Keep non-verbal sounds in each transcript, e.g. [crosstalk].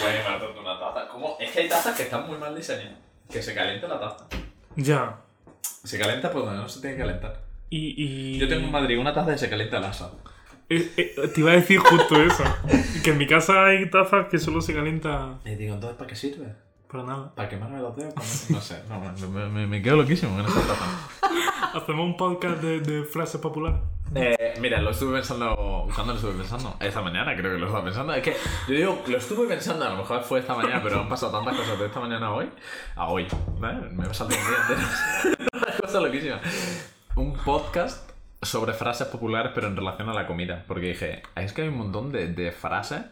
también me ha una taza. ¿Cómo? Es que hay tazas que están muy mal diseñadas. Que se calienta la taza. Ya. Se calienta por donde no se tiene que calentar. Y, y... Yo tengo en Madrid una taza que se calienta el asa. Eh, eh, te iba a decir justo eso. que en mi casa hay tazas que solo se calienta Y digo, entonces, ¿para qué sirve? para nada. ¿Para quemarme los dedos? No sé, no, me, me, me quedo loquísimo en esa taza. Hacemos un podcast de, de frases populares. Eh, [laughs] mira, lo estuve pensando. ¿Cuándo lo estuve pensando? Esta mañana creo que lo estaba pensando. Es que yo digo, lo estuve pensando, a lo mejor fue esta mañana, pero han pasado tantas cosas de esta mañana a hoy. A hoy. ¿vale? Me he saltado un día entero. [laughs] Una cosa loquísima. Un podcast sobre frases populares, pero en relación a la comida. Porque dije, es que hay un montón de, de frases,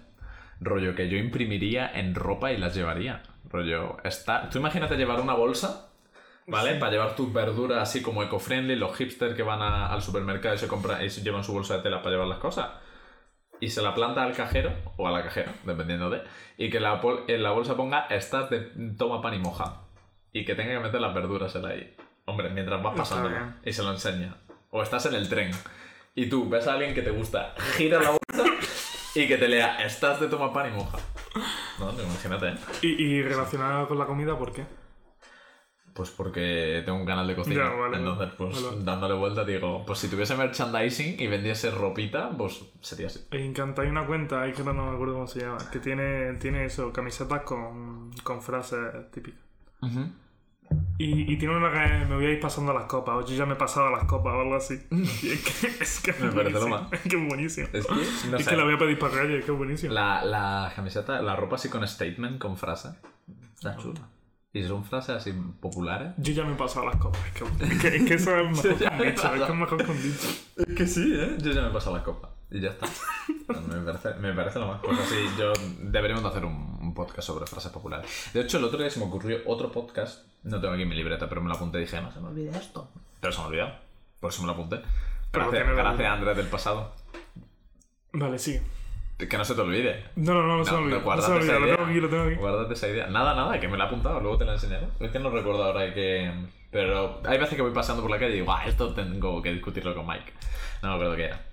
rollo, que yo imprimiría en ropa y las llevaría. Rollo, está. Tú imagínate llevar una bolsa ¿Vale? Para llevar tus verduras así como eco-friendly, los hipsters que van a- al supermercado y se compran y se llevan su bolsa de tela para llevar las cosas. Y se la planta al cajero, o a la cajera, dependiendo de. Y que la, en la bolsa ponga estás de toma pan y moja. Y que tenga que meter las verduras él ahí. Hombre, mientras vas pasando. Y se lo enseña. O estás en el tren. Y tú ves a alguien que te gusta, gira la bolsa y que te lea estás de toma pan y moja. No, imagínate, ¿eh? Y, y relacionado con la comida, ¿por qué? Pues porque tengo un canal de cocina. Ya, vale, Entonces, pues vale. dándole vuelta, digo, pues si tuviese merchandising y vendiese ropita, pues sería así. Me encanta, hay una cuenta, ahí que no me acuerdo cómo se llama, que tiene, tiene eso, camisetas con, con frases típicas. Y, y tiene una que me voy a ir pasando las copas, o yo ya me he pasado las copas o algo así. [laughs] Y es que es, que es Me parece lo más. Es que es buenísimo. Es que, no es sé, que la voy a pedir para calle, es que es buenísimo. la, la camiseta, la ropa así con statement, con frase, está chula. Y son frases así populares. Yo ya me he pasado las copas, es que, es que, es que eso es [laughs] mejor con dicho, es que es mejor con dicho. Es que sí, ¿eh? Yo ya me he pasado la copa. Y ya está. [laughs] me, parece, me parece lo más. Pues así, yo deberíamos de hacer un, un podcast sobre frases populares. De hecho, el otro día se me ocurrió otro podcast. No tengo aquí mi libreta, pero me lo apunté y dije, no se me olvide esto. Pero se me ha olvidado. Por eso me lo apunté. Pero Gracias, la- gracias Andrés del pasado. Vale, sí. Que no se te olvide. No, no, no, no se me olvida. No se me olvida, esa lo idea. tengo aquí, lo tengo aquí. Guárdate esa idea. Nada, nada, que me la he apuntado, luego te la enseñaré. Es que no recuerdo ahora que. Pero hay veces que voy pasando por la calle y digo, ah, esto tengo que discutirlo con Mike. No me acuerdo qué era.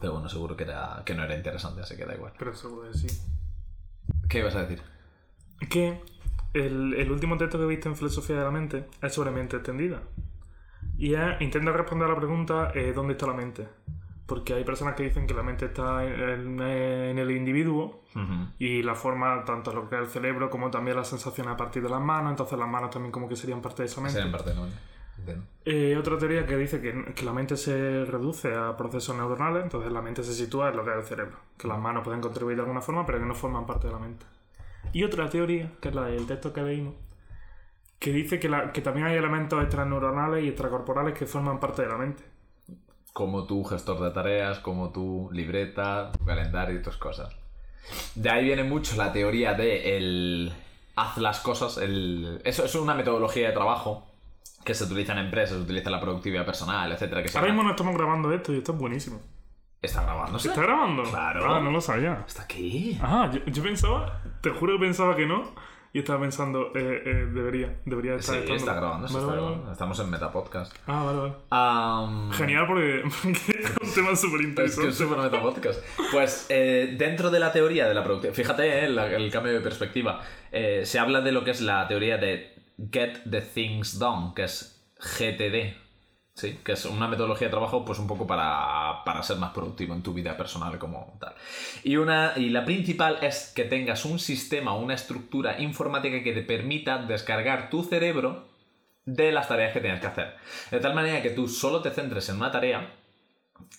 Pero bueno, seguro que, era, que no era interesante, así que da igual. Pero seguro que sí. ¿Qué ibas a decir? que el, el último texto que viste en Filosofía de la Mente es sobre mente extendida. Y es, intenta responder a la pregunta eh, ¿dónde está la mente? Porque hay personas que dicen que la mente está en, en el individuo y la forma tanto lo que es el cerebro como también las sensaciones a partir de las manos, entonces las manos también como que serían parte de esa mente. En parte no. Entiendo. Eh, otra teoría que dice que, que la mente se reduce a procesos neuronales, entonces la mente se sitúa en lo que es el cerebro, que las manos pueden contribuir de alguna forma, pero que no forman parte de la mente. Y otra teoría, que es la del texto que leímos, que dice que, la- que también hay elementos extraneuronales y extracorporales que forman parte de la mente. Como tu gestor de tareas, como tu libreta, tu calendario y tus cosas. De ahí viene mucho la teoría de el haz las cosas. El... Eso es una metodología de trabajo que se utiliza en empresas, se utiliza en la productividad personal, etcétera. Que Ahora mismo no estamos grabando esto y esto es buenísimo. ¿Está grabando? ¿Está grabando? Claro. Ah, no lo sabía. ¿Está aquí? Yo, yo pensaba, te juro que pensaba que no, y estaba pensando, eh, eh, debería, debería Sí, estar estando. está grabando, sí Vale, está grabando. vale. Estamos en Metapodcast. Ah, vale, vale. Genial porque, [laughs] es un tema súper Es que interesante. es súper metapodcast. Pues eh, dentro de la teoría de la productividad, fíjate eh, la- el cambio de perspectiva, se habla de lo que es la teoría de Get the Things Done, que es GTD, ¿sí? que es una metodología de trabajo pues un poco para, para ser más productivo en tu vida personal como tal. Y, una, y la principal es que tengas un sistema, una estructura informática que te permita descargar tu cerebro de las tareas que tienes que hacer. De tal manera que tú solo te centres en una tarea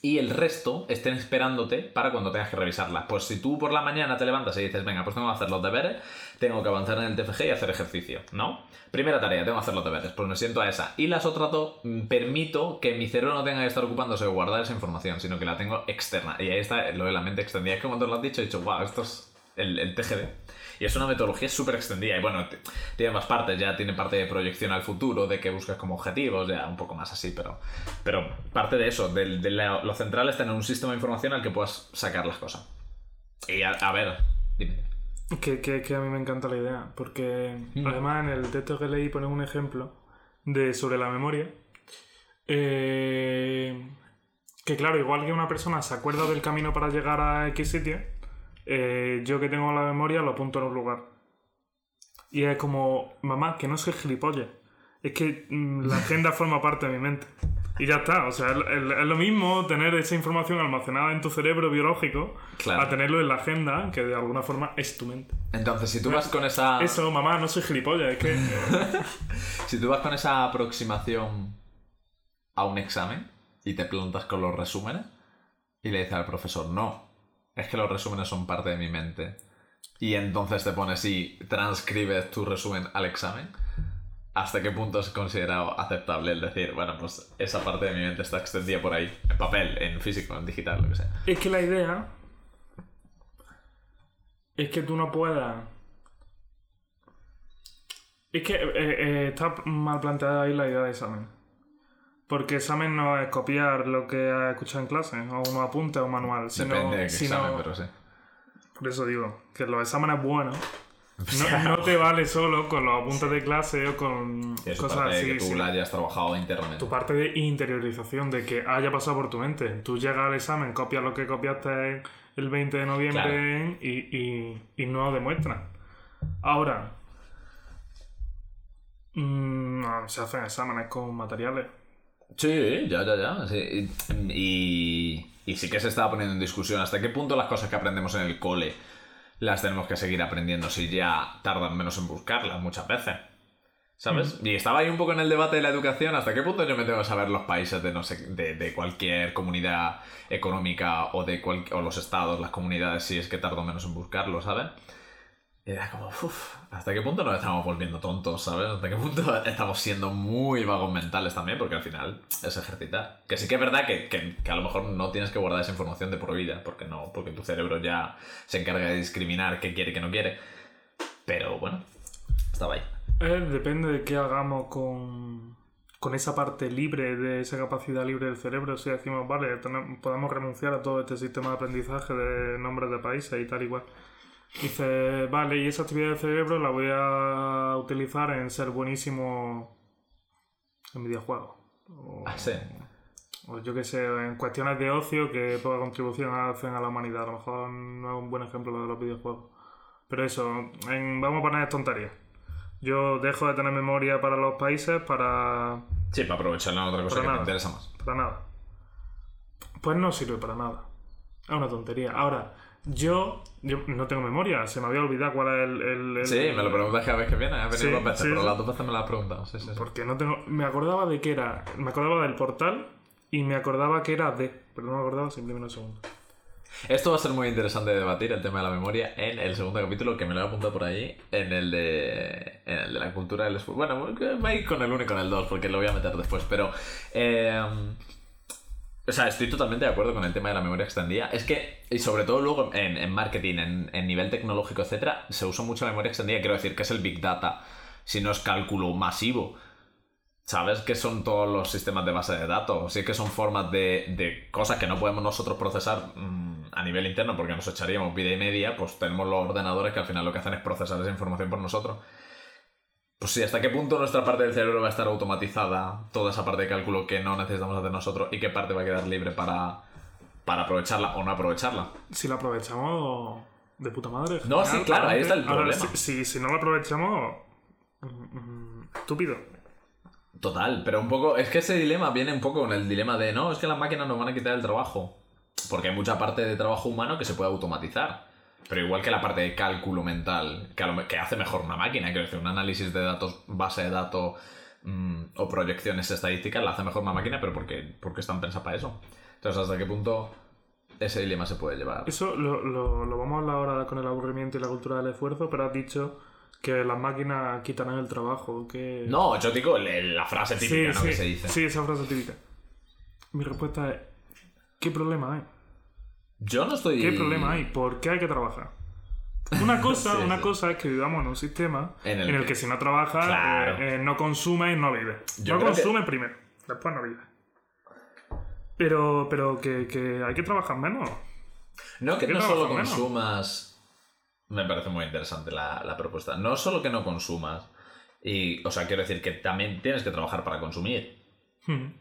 y el resto estén esperándote para cuando tengas que revisarla. Pues si tú por la mañana te levantas y dices, venga, pues tengo que hacer los deberes, tengo que avanzar en el TFG y hacer ejercicio, ¿no? Primera tarea, tengo que hacer los deberes, pues me siento a esa. Y las otras dos, mm, permito que mi cerebro no tenga que estar ocupándose de guardar esa información, sino que la tengo externa. Y ahí está lo de la mente extendida. Es que cuando lo has dicho, he dicho, wow, esto es el, el TGD. Y es una metodología súper extendida. Y bueno, tiene más partes. Ya tiene parte de proyección al futuro, de que buscas como objetivos, ya un poco más así. Pero, pero parte de eso, de, de la- lo central es tener un sistema de información al que puedas sacar las cosas. Y a, a ver, dime. Que, que, que a mí me encanta la idea, porque Mm. además en el texto que leí pone un ejemplo de sobre la memoria. eh, que claro, igual que una persona se acuerda del camino para llegar a X sitio, eh, yo que tengo la memoria lo apunto en un lugar. Y es como, mamá, que no soy gilipollas. Es que mm, la agenda [laughs] forma parte de mi mente. Y ya está, o sea, es, lo mismo tener esa información almacenada en tu cerebro biológico Claro. a tenerlo en la agenda, que de alguna forma es tu mente. Entonces, si tú vas con esa. Eso, mamá, no soy gilipollas, es que... [laughs] Si tú vas con esa aproximación a un examen y te plantas con los resúmenes y le dices al profesor, no, es que los resúmenes son parte de mi mente. Y entonces te pones y transcribes tu resumen al examen. ¿Hasta qué punto es considerado aceptable el decir, bueno, pues esa parte de mi mente está extendida por ahí, en papel, en físico, en digital, lo que sea? Es que la idea es que tú no puedas. Es que eh, eh, está mal planteada ahí la idea de examen. Porque examen no es copiar lo que has escuchado en clase, o unos apuntes o un manual. Sino, Depende de qué sino- examen, pero sí. Por eso digo, que los exámenes buenos [laughs] no, no te [laughs] vale solo con los apuntes de clase o con cosas parte de así. que tú sino- la hayas trabajado internamente. tu parte de interiorización, de que haya pasado por tu mente. Tú llegas al examen, copias lo que copiaste el 20 de noviembre y, y, y no lo demuestras. Ahora, mm, no, se hacen exámenes con materiales. Sí, ya, ya, ya. sí. Y, y sí que se estaba poniendo en discusión hasta qué punto las cosas que aprendemos en el cole las tenemos que seguir aprendiendo si ya tardan menos en buscarlas muchas veces. ¿Sabes? Y estaba ahí un poco en el debate de la educación, hasta qué punto yo me tengo que saber los países de, no sé, de, de cualquier comunidad económica o de cual- o los estados, las comunidades, si es que tardo menos en buscarlo, ¿sabes? Y era como, uff, ¿hasta qué punto nos estamos volviendo tontos, ¿sabes? ¿Hasta qué punto [laughs] estamos siendo muy vagos mentales también? Porque al final es ejercitar. Que sí que es verdad que, que- que a lo mejor no tienes que guardar esa información de por vida, porque no, porque tu cerebro ya se encarga de discriminar qué quiere y qué no quiere. Pero bueno, estaba ahí. Eh, depende de qué hagamos con, con esa parte libre, de esa capacidad libre del cerebro. Si decimos, vale, tenem- podemos renunciar a todo este sistema de aprendizaje de nombres de países y tal igual. Dice, vale, y esa actividad del cerebro la voy a utilizar en ser buenísimo en videojuegos. O, Ah, sí. o yo qué sé, en cuestiones de ocio que poca contribución hacen a la humanidad. A lo mejor no es un buen ejemplo lo de los videojuegos. Pero eso, en- vamos a poner tonterías. Yo dejo de tener memoria para los países para, Sí, para aprovecharla en otra cosa Para que me nada. interesa más. para nada. Pues no sirve para nada. Es una tontería. Ahora, yo, yo no tengo memoria. Se me había olvidado cuál es el... el- el- Sí, me lo preguntas cada vez que viene. He venido Sí, dos veces, sí, pero sí. las dos veces me lo has preguntado. Sí, sí. Porque no tengo... Me acordaba de que era... Me acordaba del portal y me acordaba que era de... Pero no me acordaba simplemente un segundo. Esto va a ser muy interesante de debatir, el tema de la memoria, en el segundo capítulo, que me lo he apuntado por ahí, en el de, en el de la cultura del esfuerzo. Bueno, va a ir con el 1 y con el 2, porque lo voy a meter después, pero... eh, o sea, estoy totalmente de acuerdo con el tema de la memoria extendida. Es que, y sobre todo luego en, en marketing, en, en nivel tecnológico, etcétera, se usa mucho la memoria extendida. Quiero decir que es el Big Data, si no es cálculo masivo. ¿Sabes que son todos los sistemas de base de datos? Sí que son formas de, de cosas que no podemos nosotros procesar mm, a nivel interno porque nos echaríamos vida y media, pues tenemos los ordenadores que al final lo que hacen es procesar esa información por nosotros. Pues sí, ¿hasta qué punto nuestra parte del cerebro va a estar automatizada? Toda esa parte de cálculo que no necesitamos hacer nosotros y qué parte va a quedar libre para, para aprovecharla o no aprovecharla. Si la aprovechamos de puta madre. No, sí, claro, ahí está el Ahora, problema. si, si, si no la aprovechamos... Estúpido. Total, pero un poco, es que ese dilema viene un poco con el dilema de, no, es que las máquinas nos van a quitar el trabajo. Porque hay mucha parte de trabajo humano que se puede automatizar. Pero igual que la parte de cálculo mental, que, lo hace mejor una máquina, quiero decir, un análisis de datos, base de datos mm, o proyecciones estadísticas, la hace mejor una máquina, pero porque, porque están pensadas para eso. Entonces, ¿hasta qué punto ese dilema se puede llevar? Eso lo, lo, lo vamos a hablar ahora con el aburrimiento y la cultura del esfuerzo, pero has dicho que las máquinas quitarán el trabajo. Que... No, yo digo la frase típica, sí, ¿no? sí, que se dice. sí, esa frase típica. Mi respuesta es: ¿qué problema hay? Yo no estoy... ¿Qué problema hay? ¿Por qué hay que trabajar? Una [laughs] cosa, Sí, una sí. cosa es que vivamos en un sistema En en el que- que... si no trabajas, Claro. eh, eh, no consumes y no vives. Yo no que- consumes primero, después no vives. Pero, pero que, que hay que trabajar menos. No que ¿Qué no solo menos? consumas. Me parece muy interesante la, la propuesta. No solo que no consumas. Y, o sea, quiero decir que también tienes que trabajar para consumir. Hmm.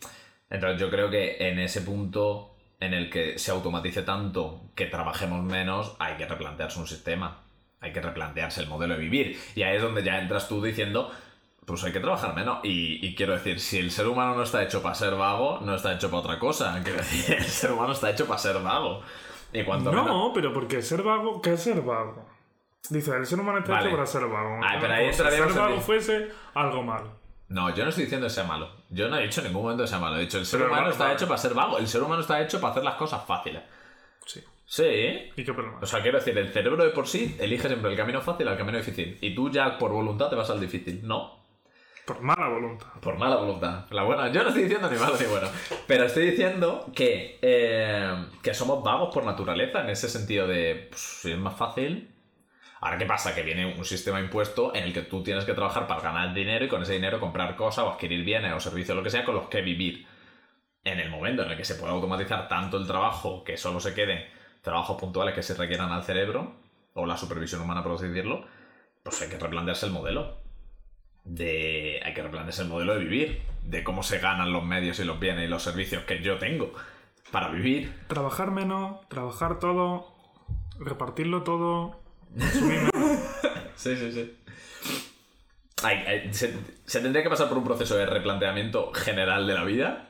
Entonces yo creo que en ese punto en el que se automatice tanto que trabajemos menos, hay que replantearse un sistema. Hay que replantearse el modelo de vivir. Y ahí es donde ya entras tú diciendo, pues hay que trabajar menos. Y, y quiero decir, si el ser humano no está hecho para ser vago, no está hecho para otra cosa. [laughs] Quiero decir, el ser humano está hecho para ser vago. Y cuanto menos- No, pero porque ser vago, ¿qué es ser vago? Dice, el ser humano está Vale. hecho para ser vago. Ah, pero ahí si ser vago fuese algo malo. No, yo no estoy diciendo que sea malo. Yo no he dicho en ningún momento que sea malo. He dicho, el ser Pero humano está hecho para ser vago. El ser humano está hecho para hacer las cosas fáciles. Sí. Sí. ¿Y qué problema? O sea, quiero decir, el cerebro de por sí elige siempre el camino fácil al camino difícil. Y tú ya por voluntad te vas al difícil. No. Por mala voluntad. Por mala voluntad. La buena. Yo no estoy diciendo ni malo ni bueno. Pero estoy diciendo que, eh, que somos vagos por naturaleza. En ese sentido de. Pues, si es más fácil. Ahora, ¿qué pasa? Que viene un sistema impuesto en el que tú tienes que trabajar para ganar dinero y con ese dinero comprar cosas o adquirir bienes o servicios, lo que sea, con los que vivir. En el momento en el que se pueda automatizar tanto el trabajo que solo se queden trabajos puntuales que se requieran al cerebro o la supervisión humana, por así decirlo, pues hay que replantearse el modelo. De... Hay que replantearse el modelo de vivir, de cómo se ganan los medios y los bienes y los servicios que yo tengo para vivir. Trabajar menos, trabajar todo, repartirlo todo, [laughs] Sí, sí, sí. Se, se tendría que pasar por un proceso de replanteamiento general de la vida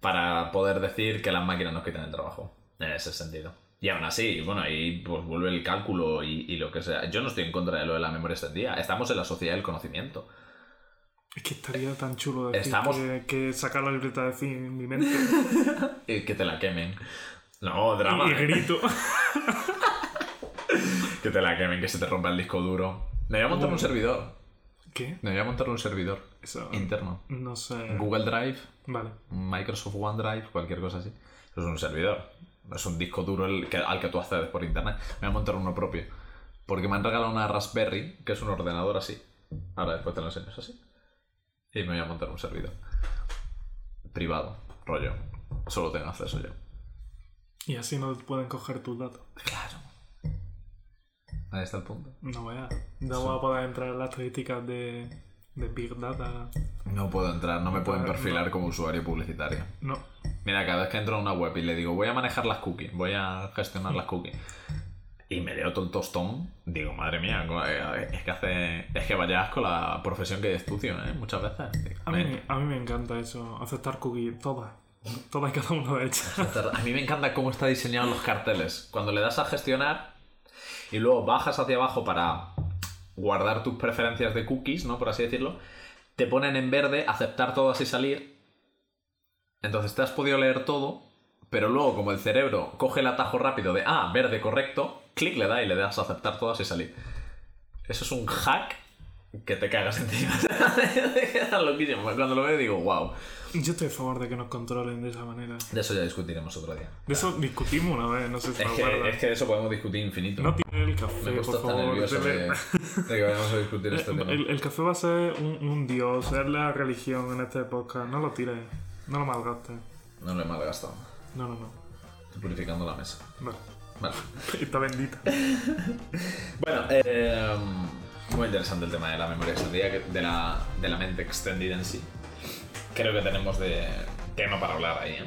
para poder decir que las máquinas nos quitan el trabajo. En ese sentido. Y aún así, bueno, ahí pues vuelve el cálculo y, y lo que sea. Yo no estoy en contra de lo de la memoria extendida. Estamos en la sociedad del conocimiento. Es que estaría tan chulo decir Estamos- que, que sacar la libreta de cine en mi mente [laughs] Y que te la quemen. No, drama. y grito. [laughs] Que te la quemen, que se te rompa el disco duro. Me voy a montar un servidor. ¿Qué? Me voy a montar un servidor Eso. interno. No sé. Google Drive, Vale. Microsoft OneDrive, cualquier cosa así. Eso es un servidor. Es un disco duro el que- al que tú accedes por internet. Me voy a montar uno propio. Porque me han regalado una Raspberry, que es un ordenador así. Ahora después te lo enseño, es así. Y me voy a montar un servidor. Privado, rollo. Solo tengo acceso yo. Y así no pueden coger tus datos. Claro. Ahí está el punto. No veas. No voy a poder entrar en las estadísticas de, de Big Data. No puedo entrar, no me pueden perfilar como usuario publicitario. No. Mira, cada vez que entro a una web y le digo, voy a manejar las cookies, voy a gestionar las cookies. Y me leo todo el tostón, digo, madre mía, eh, es que hace. Es que vaya asco la profesión que estudio, ¿eh? Muchas veces. A mí, a mí me encanta eso. Aceptar cookies. Todas. Todas y cada una de ellas. A mí me encanta cómo está diseñado los carteles. Cuando le das a gestionar y luego bajas hacia abajo para guardar tus preferencias de cookies, ¿no? Por así decirlo, te ponen en verde aceptar todas y salir. Entonces te has podido leer todo, pero luego como el cerebro coge el atajo rápido de, ah, verde, correcto, clic le da y le das a aceptar todas y salir. Eso es un hack que te cagas encima. Te quedas loquísimo. Cuando lo veo digo, wow. Yo estoy a favor de que nos controlen de esa manera. De eso ya discutiremos otro día. De eso discutimos una vez, no sé si Es que, es que de eso podemos discutir infinito. No tiene el café, Me por favor. nervioso de, que vayamos a discutir este [laughs] tema. El, el café va a ser un, un dios, es la religión en este podcast. No lo tires, no lo malgastes. No lo he malgastado. No, no, no. Estoy purificando la mesa. Vale. Vale. [laughs] Está bendita. [laughs] Bueno, eh, muy interesante el tema de la memoria extendida, que- de la, de la mente extendida en sí. Creo que tenemos de tema para hablar ahí, ¿eh?